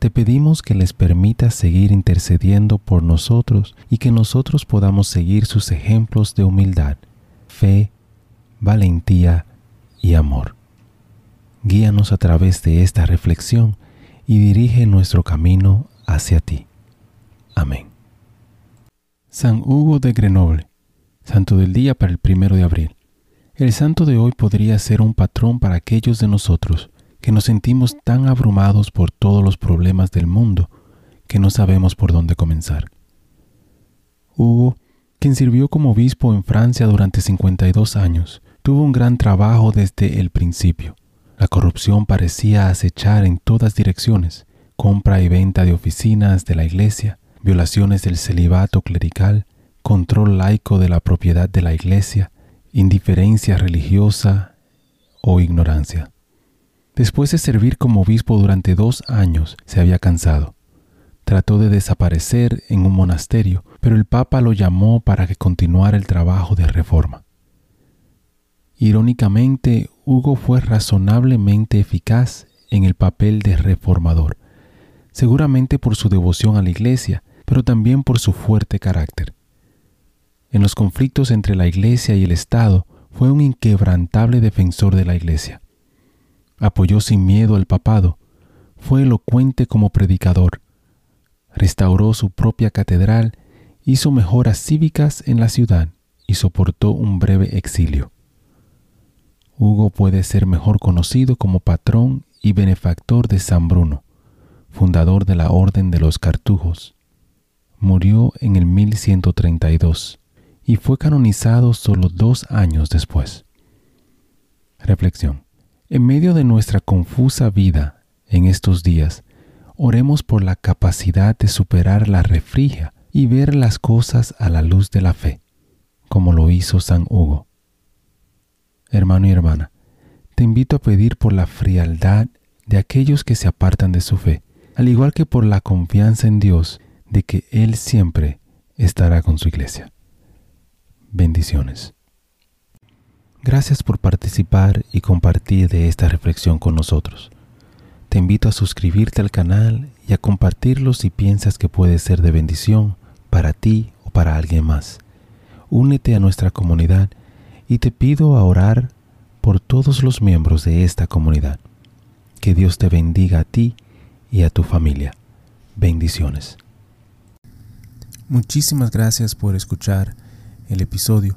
Te pedimos que les permitas seguir intercediendo por nosotros y que nosotros podamos seguir sus ejemplos de humildad, fe, valentía y amor. Guíanos a través de esta reflexión y dirige nuestro camino hacia ti. Amén. San Hugo de Grenoble, Santo del Día para el primero de abril. El santo de hoy podría ser un patrón para aquellos de nosotros que nos sentimos tan abrumados por todos los problemas del mundo que no sabemos por dónde comenzar. Hugo, quien sirvió como obispo en Francia durante 52 años, tuvo un gran trabajo desde el principio. La corrupción parecía acechar en todas direcciones, compra y venta de oficinas de la iglesia, violaciones del celibato clerical, control laico de la propiedad de la iglesia, indiferencia religiosa o ignorancia. Después de servir como obispo durante dos años, se había cansado. Trató de desaparecer en un monasterio, pero el Papa lo llamó para que continuara el trabajo de reforma. Irónicamente, Hugo fue razonablemente eficaz en el papel de reformador, seguramente por su devoción a la Iglesia, pero también por su fuerte carácter. En los conflictos entre la Iglesia y el Estado, fue un inquebrantable defensor de la Iglesia apoyó sin miedo al papado, fue elocuente como predicador, restauró su propia catedral, hizo mejoras cívicas en la ciudad y soportó un breve exilio. Hugo puede ser mejor conocido como patrón y benefactor de San Bruno, fundador de la Orden de los Cartujos. Murió en el 1132 y fue canonizado solo dos años después. Reflexión. En medio de nuestra confusa vida en estos días, oremos por la capacidad de superar la refrigia y ver las cosas a la luz de la fe, como lo hizo San Hugo. Hermano y hermana, te invito a pedir por la frialdad de aquellos que se apartan de su fe, al igual que por la confianza en Dios de que Él siempre estará con su iglesia. Bendiciones. Gracias por participar y compartir de esta reflexión con nosotros. Te invito a suscribirte al canal y a compartirlo si piensas que puede ser de bendición para ti o para alguien más. Únete a nuestra comunidad y te pido a orar por todos los miembros de esta comunidad. Que Dios te bendiga a ti y a tu familia. Bendiciones. Muchísimas gracias por escuchar el episodio.